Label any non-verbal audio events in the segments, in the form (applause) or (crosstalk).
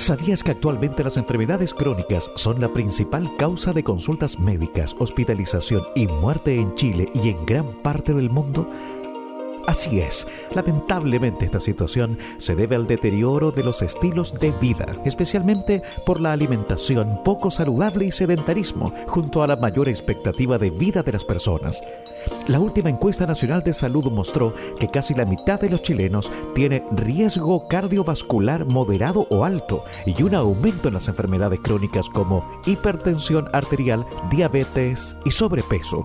¿Sabías que actualmente las enfermedades crónicas son la principal causa de consultas médicas, hospitalización y muerte en Chile y en gran parte del mundo? Así es, lamentablemente esta situación se debe al deterioro de los estilos de vida, especialmente por la alimentación poco saludable y sedentarismo, junto a la mayor expectativa de vida de las personas. La última encuesta nacional de salud mostró que casi la mitad de los chilenos tiene riesgo cardiovascular moderado o alto y un aumento en las enfermedades crónicas como hipertensión arterial, diabetes y sobrepeso.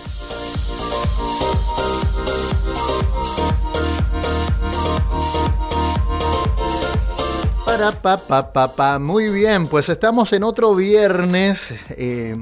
Muy bien, pues estamos en otro viernes, eh,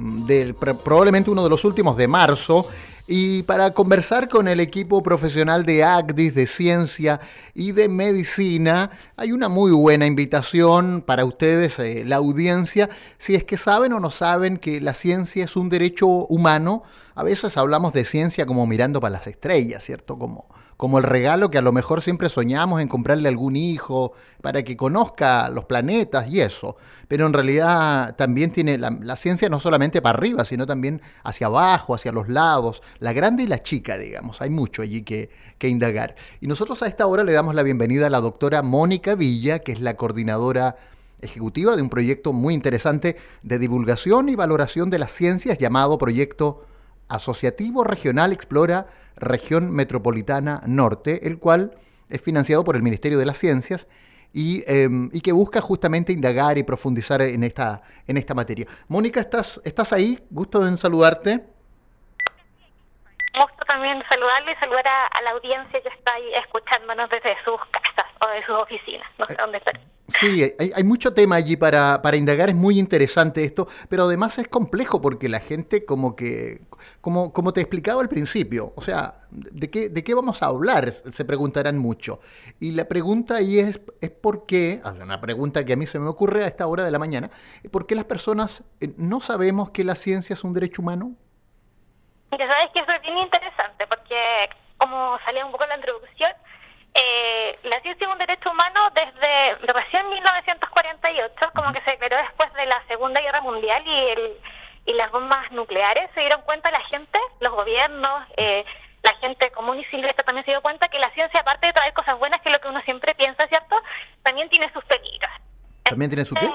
probablemente uno de los últimos de marzo, y para conversar con el equipo profesional de ACDIS, de ciencia y de medicina, hay una muy buena invitación para ustedes, eh, la audiencia, si es que saben o no saben que la ciencia es un derecho humano. A veces hablamos de ciencia como mirando para las estrellas, ¿cierto? Como como el regalo que a lo mejor siempre soñamos en comprarle a algún hijo para que conozca los planetas y eso. Pero en realidad también tiene la, ciencia no solamente para arriba, sino también hacia abajo, hacia los lados, la grande y la chica, digamos. Hay mucho allí que, que indagar. Y nosotros a esta hora le damos la bienvenida a la doctora Mónica Villa, que es la coordinadora ejecutiva de un proyecto muy interesante de divulgación y valoración de las ciencias llamado Proyecto Asociativo Regional Explora Región Metropolitana Norte, el cual es financiado por el Ministerio de las Ciencias y, em, que busca justamente indagar y profundizar en esta, en esta materia. Mónica, ¿estás, ¿estás ahí? Gusto en saludarte. Gusto también saludarle y saludar a, la audiencia que está ahí escuchándonos desde sus casas o de sus oficinas, no sé dónde están. Sí, hay, mucho tema allí para, para, indagar, es muy interesante esto, pero además es complejo porque la gente como que, como, como te explicaba al principio, o sea, ¿de qué, ¿de qué vamos a hablar? Se preguntarán mucho. Y la pregunta ahí es, es por qué, una pregunta que a mí se me ocurre a esta hora de la mañana, ¿por qué las personas eh, no sabemos que la ciencia es un derecho humano? Mira, sabes que eso es bien interesante porque, como salía un poco la introducción, eh, la ciencia es un derecho humano desde recién 1948, como que se declaró después de la Segunda Guerra Mundial y, el, y las bombas nucleares. Se dieron cuenta la gente, los gobiernos, eh, la gente común y silvestre también se dio cuenta que la ciencia, aparte de traer cosas buenas, que es lo que uno siempre piensa, ¿cierto? También tiene sus peligros. ¿También tiene su qué?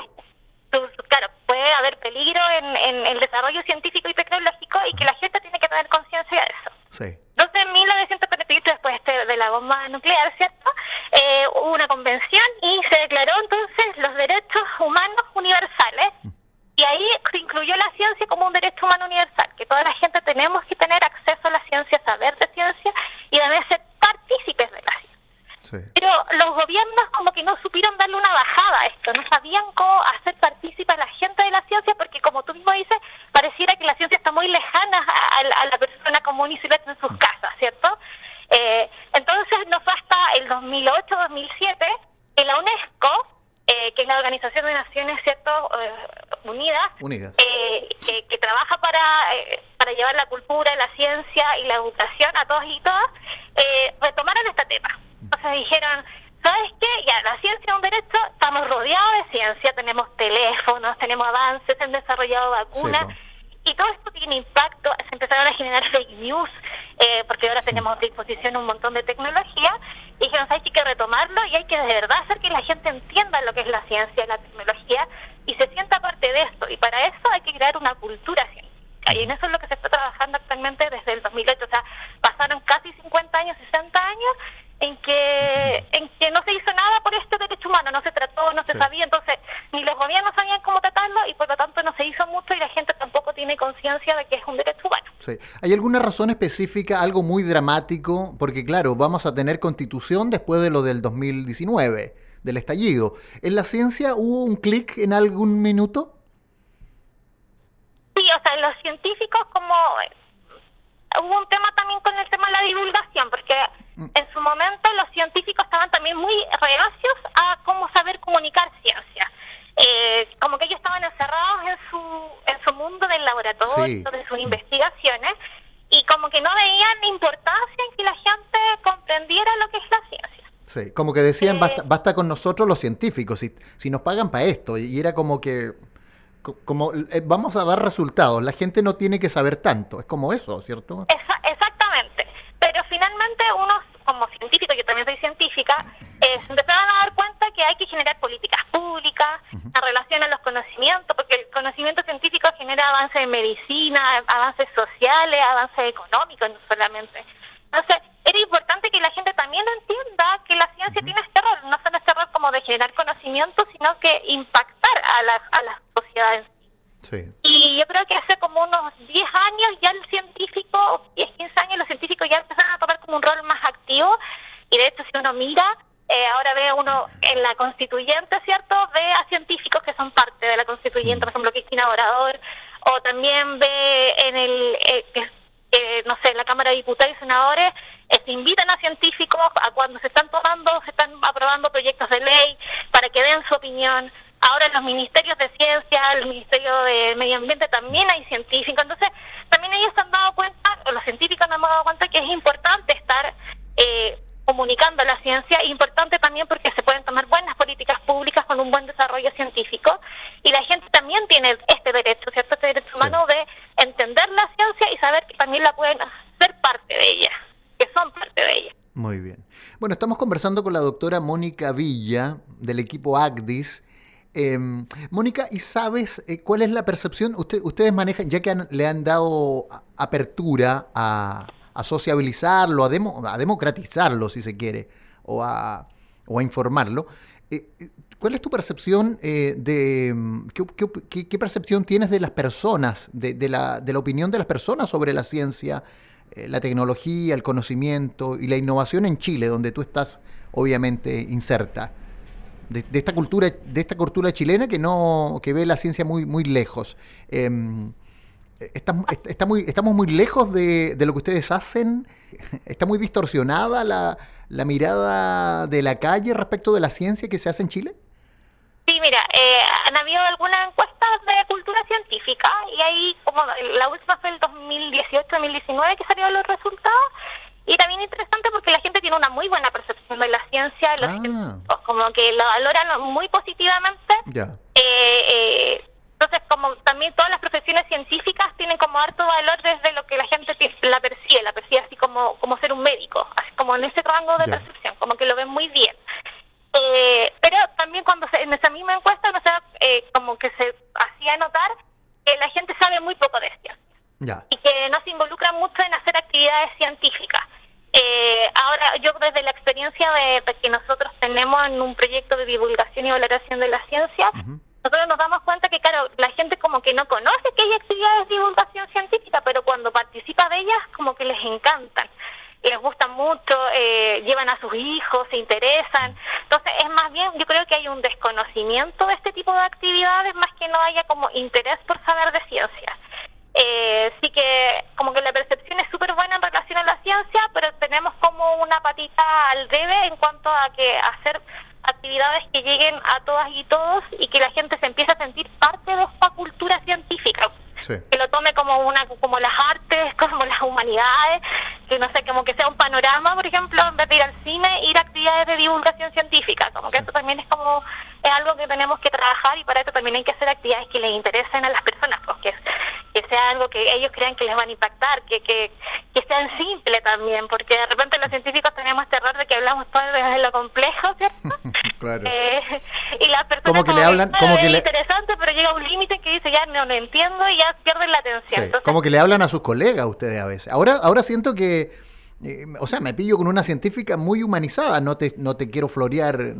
claro, puede haber peligro en, en el desarrollo científico y tecnológico y que la gente tiene que tener conciencia de eso. Sí. Entonces, en 1948, después de la bomba nuclear, ¿cierto? Eh, hubo una convención y se declaró entonces los derechos humanos universales. Y ahí se incluyó la ciencia como un derecho humano universal, que toda la gente tenemos que tener acceso a la ciencia, saber de ciencia y también ser partícipes de la ciencia. Pero los gobiernos como que no supieron darle una bajada a esto, no sabían cómo hacer partícipe a la gente de la ciencia, porque como tú mismo dices, pareciera que la ciencia está muy lejana a, la persona común y silvestre en sus casas, ¿cierto? Eh, entonces no fue hasta el 2008-2007 que la UNESCO, eh, que es la Organización de Naciones ¿cierto? Eh, Unidas, que, que, trabaja para, para llevar la cultura, la ciencia y la educación a todos y todas, retomaron este tema. Entonces dijeron, ¿sabes qué? Ya, la ciencia es un derecho, estamos rodeados de ciencia, tenemos teléfonos, tenemos avances, se han desarrollado vacunas y todo esto tiene impacto, se empezaron a generar fake news, eh, porque ahora tenemos a disposición un montón de tecnología, y dijeron, hay que retomarlo y hay que de verdad hacer que la gente entienda lo que es la ciencia, la tecnología, y se sienta parte de esto, y para eso hay que crear una cultura científica, y en eso es lo que se está trabajando actualmente desde el 2008, o sea, pasaron casi 50 años, 60 años, en que en que no se hizo nada por este derecho humano, no se trató, no se sabía, entonces ni los gobiernos sabían cómo tratarlo y por lo tanto no se hizo mucho y la gente tampoco tiene conciencia de que es un derecho humano. Sí. ¿Hay alguna razón específica, algo muy dramático? Porque claro, vamos a tener constitución después de lo del 2019, del estallido. ¿En la ciencia hubo un clic en algún minuto? Sí, o sea, los científicos como... Hubo un tema también con el tema de la divulgación, porque mm. en su momento los científicos estaban también muy reacios a cómo saber comunicar ciencia. Eh, como que ellos estaban encerrados en su, en su mundo del laboratorio, de sus investigaciones, y como que no veían importancia en que la gente comprendiera lo que es la ciencia. Sí, como que decían, basta, eh, basta con nosotros los científicos, si, si nos pagan para esto, y era como que como eh, vamos a dar resultados, la gente no tiene que saber tanto, es como eso, ¿cierto? exactamente, pero finalmente uno como científico, yo también soy científica, eh, se empezaron a dar cuenta que hay que generar políticas públicas en relación a los conocimientos, porque el conocimiento científico genera avances en medicina, avances sociales, avances económicos, no solamente. Entonces, era importante que la gente también entienda que la ciencia tiene este rol, no solo este rol como de generar conocimiento, sino que impactar a las, a las sociedades. Sí. Y yo creo que hace como unos 10 años ya el científico, 10, 15 años, los científicos ya empezaron a tomar como un rol más activo. Y de hecho, si uno mira, eh, ahora ve uno en la constituyente, ¿cierto? Ve a científicos que son parte por ejemplo, Cristina Orador, o también ve en el, eh, no sé, en la Cámara de Diputados y Senadores, eh, se invitan a científicos a cuando se están tomando, se están aprobando proyectos de ley para que den su opinión. Ahora en los ministerios de ciencia, el Ministerio de Medio Ambiente también hay científicos. Entonces, también ellos se han dado cuenta, o los científicos nos hemos dado cuenta que es importante estar eh, comunicando la ciencia, importante también porque se pueden tomar buenas políticas públicas con un buen desarrollo científico la gente también tiene este derecho, ¿cierto? Este derecho humano de entender la ciencia y saber que también la pueden ser parte de ella, que son parte de ella. Muy bien. Bueno, estamos conversando con la doctora Mónica Villa del equipo ACDIS Em, Mónica, ¿y sabes eh, cuál es la percepción? ustedes manejan, ya que le han dado apertura a, sociabilizarlo, a, a, democratizarlo, si se quiere, o a, o a informarlo. Eh, eh, ¿Cuál es tu percepción de em, qué, percepción tienes de las personas, de, la, de, la, opinión de las personas sobre la ciencia, la tecnología, el conocimiento y la innovación en Chile, donde tú estás obviamente inserta? de, esta cultura de esta cultura chilena que no que ve la ciencia muy muy lejos. Em, estamos muy lejos de, de, lo que ustedes hacen. Está muy distorsionada la, la, mirada de la calle respecto de la ciencia que se hace en Chile Sí, mira, eh, han habido algunas encuestas de cultura científica y ahí, como la última fue el 2018-2019 que salieron los resultados, y también interesante porque la gente tiene una muy buena percepción de la ciencia, los ah. como que lo valoran muy positivamente. Eh, eh, entonces, como también todas las profesiones científicas tienen como harto valor desde lo que la gente la percibe, la percibe así como, como ser un médico, así como en ese rango de percepción, como que lo ven muy bien. Eh, también cuando se, en esa misma encuesta, no sé, como que se hacía notar que la gente sabe muy poco de ciencia. Y que no se involucra mucho en hacer actividades científicas. Eh, ahora, yo desde la experiencia de, que nosotros tenemos en un proyecto de divulgación y valoración de la ciencia, nosotros nos damos cuenta que, claro, la gente como que no conoce que hay actividades de divulgación científica, pero cuando participa de ellas, como que les encantan les gusta mucho, eh, llevan a sus hijos, se interesan. Entonces, es más bien, yo creo que hay un desconocimiento de este tipo de actividades, más que no haya como interés por saber de ciencia. Eh, sí que como que la percepción es súper buena en relación a la ciencia, pero tenemos como una patita al debe en cuanto a que hacer actividades que lleguen a todas y todos y que la gente se empiece a sentir parte de esta cultura científica. Que lo tome como una como las artes, como las humanidades, que no sé, como que panorama, por ejemplo, en vez de ir al cine, ir a actividades de divulgación científica, como que eso también es como es algo que tenemos que trabajar y para eso también hay que hacer actividades que les interesen a las personas, porque pues, que sea algo que ellos crean que les van a impactar, que, que, que sean simple también, porque de repente los científicos tenemos este error de que hablamos todo desde lo complejo, ¿cierto? (laughs) claro. Eh, y las personas como que le hablan, como que es interesante, pero llega un límite que dice ya no lo entiendo y ya pierden la atención. como que le hablan a sus colegas ustedes a veces. Ahora, ahora siento que eh, o sea, me pillo con una científica muy humanizada, no te, no te quiero florear,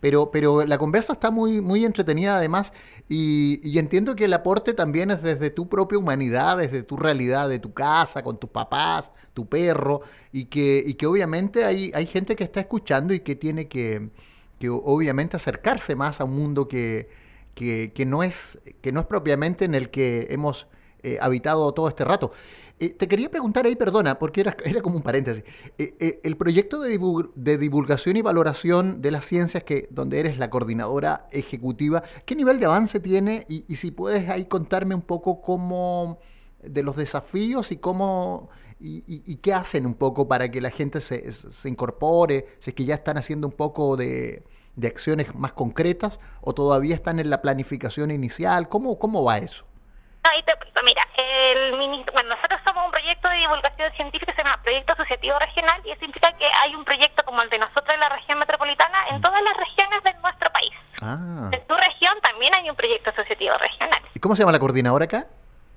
pero, pero la conversa está muy, muy entretenida además y, entiendo que el aporte también es desde tu propia humanidad, desde tu realidad, de tu casa, con tus papás, tu perro, y que, y que obviamente hay, hay gente que está escuchando y que tiene que, que obviamente acercarse más a un mundo que, que, que, no es, que no es propiamente en el que hemos eh, habitado todo este rato. Eh, te quería preguntar ahí, perdona, porque era, era como un paréntesis. el proyecto de, de, divulgación y valoración de las ciencias, que donde eres la coordinadora ejecutiva, ¿qué nivel de avance tiene? Y, y si puedes ahí contarme un poco cómo de los desafíos y cómo y, qué hacen un poco para que la gente se, se incorpore, si es que ya están haciendo un poco de, de, acciones más concretas o todavía están en la planificación inicial, ¿cómo, cómo va eso? Ahí te, el bueno, nosotros somos un proyecto de divulgación científica que se llama Proyecto Asociativo Regional y eso implica que hay un proyecto como el de nosotros en la región metropolitana en mm. todas las regiones de nuestro país. Ah. En tu región también hay un proyecto asociativo regional. ¿Y cómo se llama la coordinadora acá?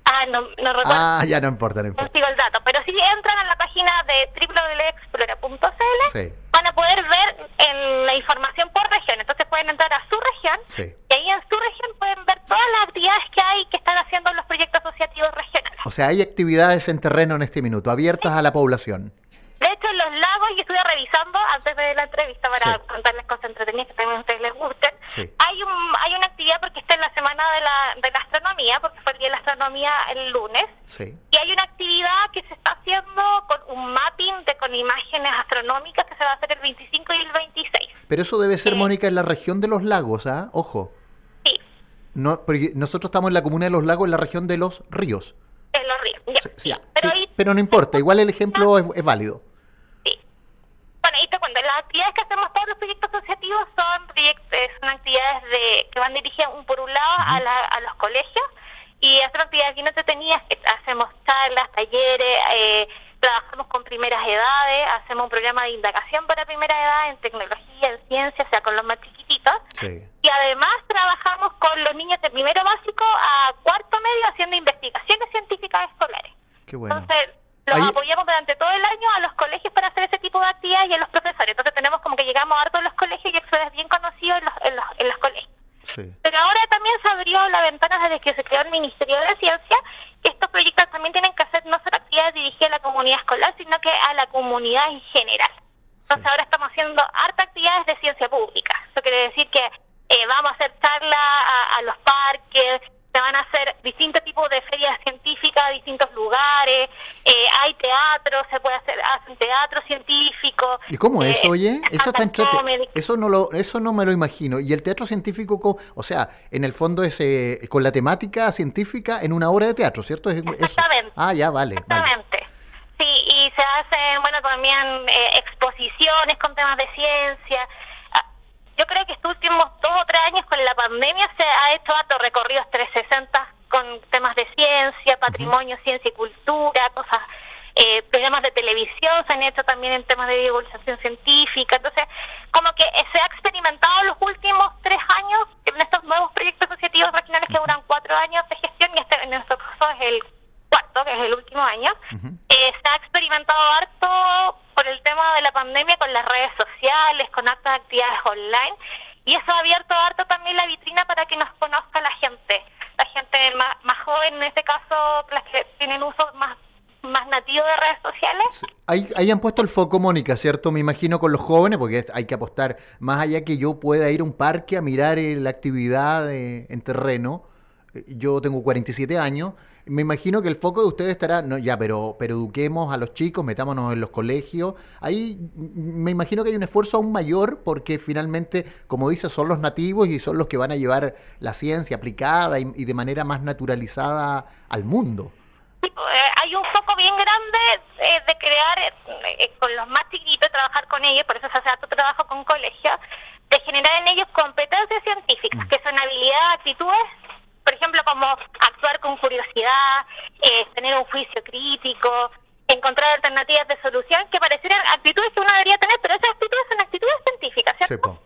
Ah, no, no recuerdo. Ah, ya no importa, no importa. No sigo el dato, pero si entran a la página de www.explora.cl van a poder ver en la información por región. Entonces pueden entrar a su región y ahí en su región pueden ver todas las actividades que hay que están haciendo los proyectos asociativos regionales. O sea, hay actividades en terreno en este minuto, abiertas a la población. De hecho, en los lagos, y estuve revisando antes de la entrevista para contarles cosas entretenidas que también a ustedes les gusten, hay, un, hay una actividad porque está en la semana de la, de la astronomía, porque fue el día de la astronomía el lunes, y hay una actividad que se está haciendo con un mapping de con imágenes astronómicas que se va a hacer el 25 y el 26. Pero eso debe ser, Mónica, en la región de los lagos, ¿ah? Ojo. Sí. No, nosotros estamos en la comuna de los lagos, en la región de los ríos. (laughs) Sí, pero, pero, no importa, igual el ejemplo es válido. Las actividades que hacemos todos los proyectos asociativos son proyectos, son actividades de que van dirigidas un por un lado a, la, a los colegios y hacemos actividades bien entretenidas, hacemos charlas, talleres, eh, trabajamos con primeras edades, hacemos un programa de indagación para primera edad en tecnología, en ciencia, o sea, con los más Y además trabajamos con los niños de primero básico a cuarto medio haciendo investigaciones científicas escolares. Qué bueno. Entonces, los apoyamos durante todo el año a los colegios para hacer ese tipo de actividades y a los profesores. Entonces tenemos como que llegamos a todos los colegios y eso es bien conocido en los, en los, en los colegios. Pero ahora también se abrió la ventana desde que se creó el Ministerio de Ciencia, que estos proyectos también tienen que hacer no solo actividades dirigidas a la comunidad escolar, sino que a la comunidad en general. Entonces ahora estamos haciendo harta actividades de ciencia pública. Eso quiere decir que eh, vamos a hacer charlas a los parques, se van a hacer distintos tipos de ferias científicas a distintos lugares, eh, hay teatro, se puede hacer hacen teatro científico. ¿Y cómo es, eh, oye? Eso está eso no lo eso no me lo imagino. ¿Y el teatro científico, o sea, en el fondo es eh, con la temática científica en una obra de teatro, ¿cierto? Exactamente. Ah, ya, vale. Exactamente. Sí, y se hacen, bueno, también exposiciones con temas de ciencia, yo creo que estos últimos dos o tres años con la pandemia se ha hecho harto recorridos 360 con temas de ciencia, patrimonio, ciencia y cultura, cosas, eh, programas de televisión se han hecho también en temas de divulgación científica. Entonces, como que se ha experimentado los últimos tres años en estos nuevos proyectos asociativos regionales que duran cuatro años de gestión y este en nuestro caso es el cuarto, que es el último año. Eh, se ha experimentado harto por el tema de la pandemia con las redes sociales, con hartas actividades online, y eso ha abierto harto también la vitrina para que nos conozca la gente, la gente más, más joven, en este caso, las que tienen uso más más nativo de redes sociales. Ahí, ahí, han puesto el foco, Mónica, ¿cierto? Me imagino con los jóvenes, porque hay que apostar más allá que yo pueda ir a un parque a mirar eh, la actividad eh, en terreno. Eh, yo tengo 47 años me imagino que el foco de ustedes estará, no, ya, pero, pero eduquemos a los chicos, metámonos en los colegios. Ahí me imagino que hay un esfuerzo aún mayor porque finalmente, como dice, son los nativos y son los que van a llevar la ciencia aplicada y, de manera más naturalizada al mundo. Eh, hay un foco bien grande eh, de crear eh, con los más chiquitos, trabajar con ellos, por eso se hace tu trabajo con colegios, de generar en ellos competencias científicas, mm. que son habilidades, actitudes por ejemplo, como actuar con curiosidad, eh, tener un juicio crítico, encontrar alternativas de solución que parecieran actitudes que uno debería tener, pero esas actitudes son actitudes científicas, ¿cierto?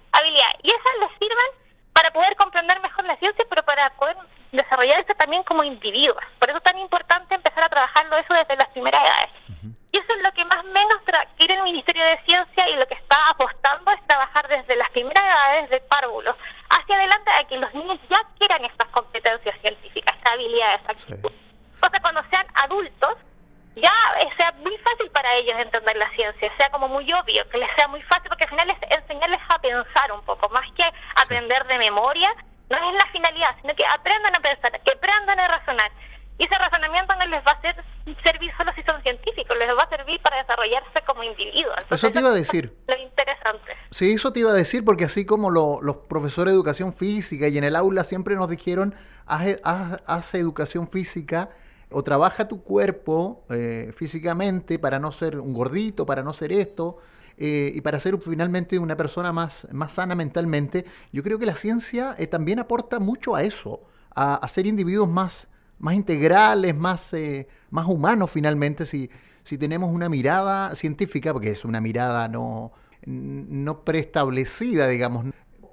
sino que aprendan a pensar, que aprendan a razonar. Y ese razonamiento no les va a hacer servir solo si son científicos, les va a servir para desarrollarse como individuos. Eso te iba a decir. Lo interesante. Sí, eso te iba a decir, porque así como los profesores de educación física y en el aula siempre nos dijeron, haz, educación física o trabaja tu cuerpo eh, físicamente para no ser un gordito, para no ser esto, eh, y para ser finalmente una persona más, más sana mentalmente, yo creo que la ciencia eh, también aporta mucho a eso, a, ser individuos más, más integrales, más, eh, más humanos finalmente, si, si tenemos una mirada científica, porque es una mirada no, no preestablecida, digamos,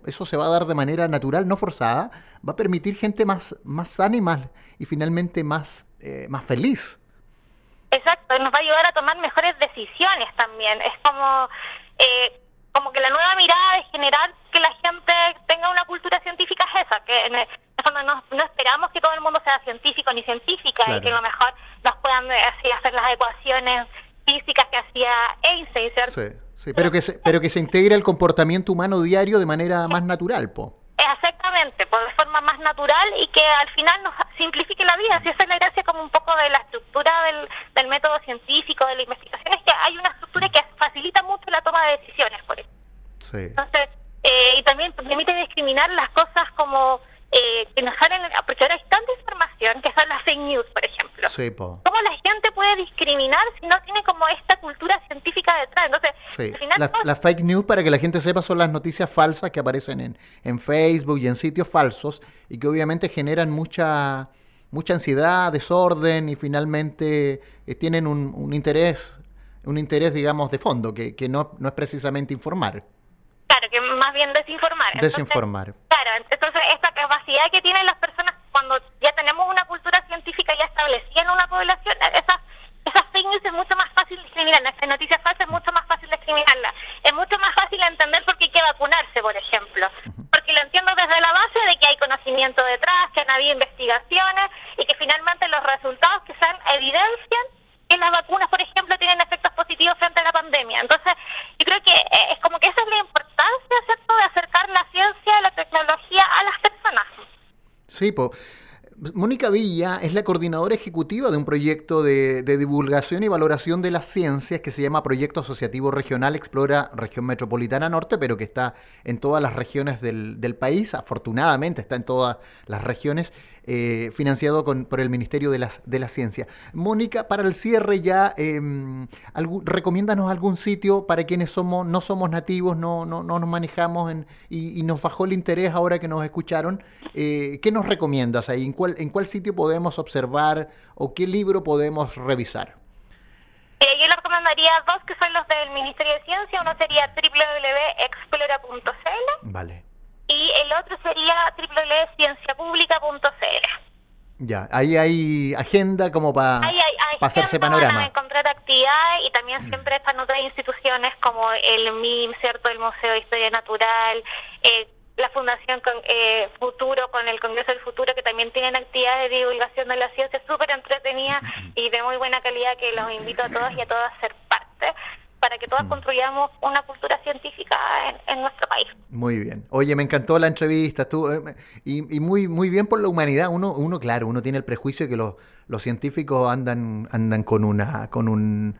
eso se va a dar de manera natural, no forzada, va a permitir gente más, más sana y, más, y finalmente más, más feliz. Exacto, nos va a ayudar a tomar mejores decisiones también. Es como, eh, como que la nueva mirada de generar que la gente tenga una cultura científica es esa, que en el, no, no, esperamos que todo el mundo sea científico ni científica y que a lo mejor nos puedan eh, así, hacer las ecuaciones físicas que hacía Einstein, ¿cierto? Sí, sí, pero que se, pero que se integre el comportamiento humano diario de manera más natural, po. Exactamente, por de forma más natural y que al final nos simplifique la vida. Si esa es la gracia un poco de la estructura del, del método científico, de la investigación, es que hay una estructura que facilita mucho la toma de decisiones, por eso. Sí. Entonces, eh, y también permite discriminar las cosas como eh, que nos salen, porque ahora hay tanta información que son las fake news, por ejemplo. Sí, po. ¿Cómo la gente puede discriminar si no tiene como esta cultura científica detrás? Entonces, sí. las fake news, para que la gente sepa, son las noticias falsas que aparecen en, en Facebook y en sitios falsos y que obviamente generan mucha mucha ansiedad, desorden y finalmente eh, tienen un, un, interés, un interés, digamos, de fondo, que, que no, no es precisamente informar. Claro, que más bien desinformar. Desinformar. claro, entonces esta capacidad que tienen las personas cuando ya tenemos una cultura científica ya establecida en una población, esas fake es mucho más fácil discriminar, esas noticias falsas es mucho más fácil discriminarlas. Es mucho más fácil entender por qué hay que vacunarse, por ejemplo. Porque lo entiendo desde la base de que hay conocimiento detrás, que han habido investigaciones y que finalmente los resultados que se han evidencian que las vacunas, por ejemplo, tienen efectos positivos frente a la pandemia. Entonces, yo creo que eh, es como que esa es la importancia, ¿cierto?, de acercar la ciencia, la tecnología a las personas. Sí, pues Mónica Villa es la coordinadora ejecutiva de un proyecto de, divulgación y valoración de las ciencias que se llama Proyecto Asociativo Regional Explora Región Metropolitana Norte, pero que está en todas las regiones del, país, afortunadamente está en todas las regiones, eh, financiado con, por el Ministerio de, las, de la Ciencia. Mónica, para el cierre ya, eh, recomiéndanos algún sitio para quienes somos, no somos nativos, no, no, no nos manejamos en, y, nos bajó el interés ahora que nos escucharon. Eh, ¿Qué nos recomiendas ahí? ¿En cuál, ¿En cuál sitio podemos observar o qué libro podemos revisar? Eh, yo le recomendaría dos que son los del Ministerio de Ciencia. Uno sería www.explora.cl. Otro sería www.cienciapublica.cl. Ya, ahí hay agenda como para hacerse panorama. Van a encontrar actividades y también mm. siempre están otras instituciones como el MIM, ¿cierto? El Museo de Historia Natural, eh, la Fundación eh, Futuro con el Congreso del Futuro, que también tienen actividades de divulgación de la ciencia súper entretenida y de muy buena calidad que los invito a todos y a todas a ser parte para que todas mm. construyamos una cultura científica en, nuestro país. Muy bien. Oye, me encantó la entrevista tú, eh, y, muy muy bien por la humanidad. Uno, uno claro, uno tiene el prejuicio de que los, los científicos andan andan con una con un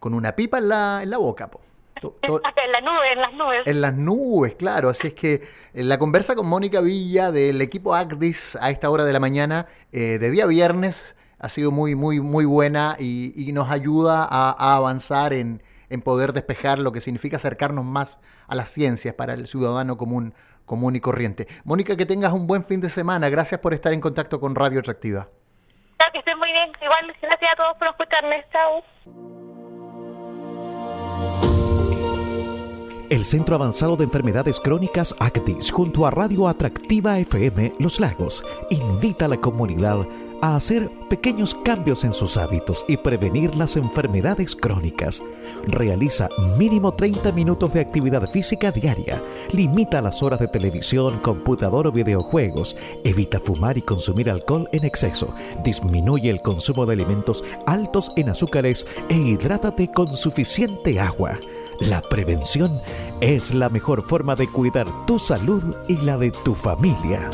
con una pipa en la, en la boca, po. (laughs) en las nubes, en las nubes. En las nubes, claro. Así es que eh, la conversa con Mónica Villa del equipo ACDIS a esta hora de la mañana eh, de día viernes ha sido muy, muy, muy buena y, nos ayuda a avanzar en, en poder despejar lo que significa acercarnos más a las ciencias para el ciudadano común, común y corriente. Mónica, que tengas un buen fin de semana. Gracias por estar en contacto con Radio Atractiva. que estés muy bien. Igual, gracias a todos por escucharme. Chao. El Centro Avanzado de Enfermedades Crónicas ACTIS, junto a Radio Atractiva FM Los Lagos, invita a la comunidad a hacer pequeños cambios en sus hábitos y prevenir las enfermedades crónicas. Realiza mínimo 30 minutos de actividad física diaria. Limita las horas de televisión, computador o videojuegos. Evita fumar y consumir alcohol en exceso. Disminuye el consumo de alimentos altos en azúcares e hidrátate con suficiente agua. La prevención es la mejor forma de cuidar tu salud y la de tu familia.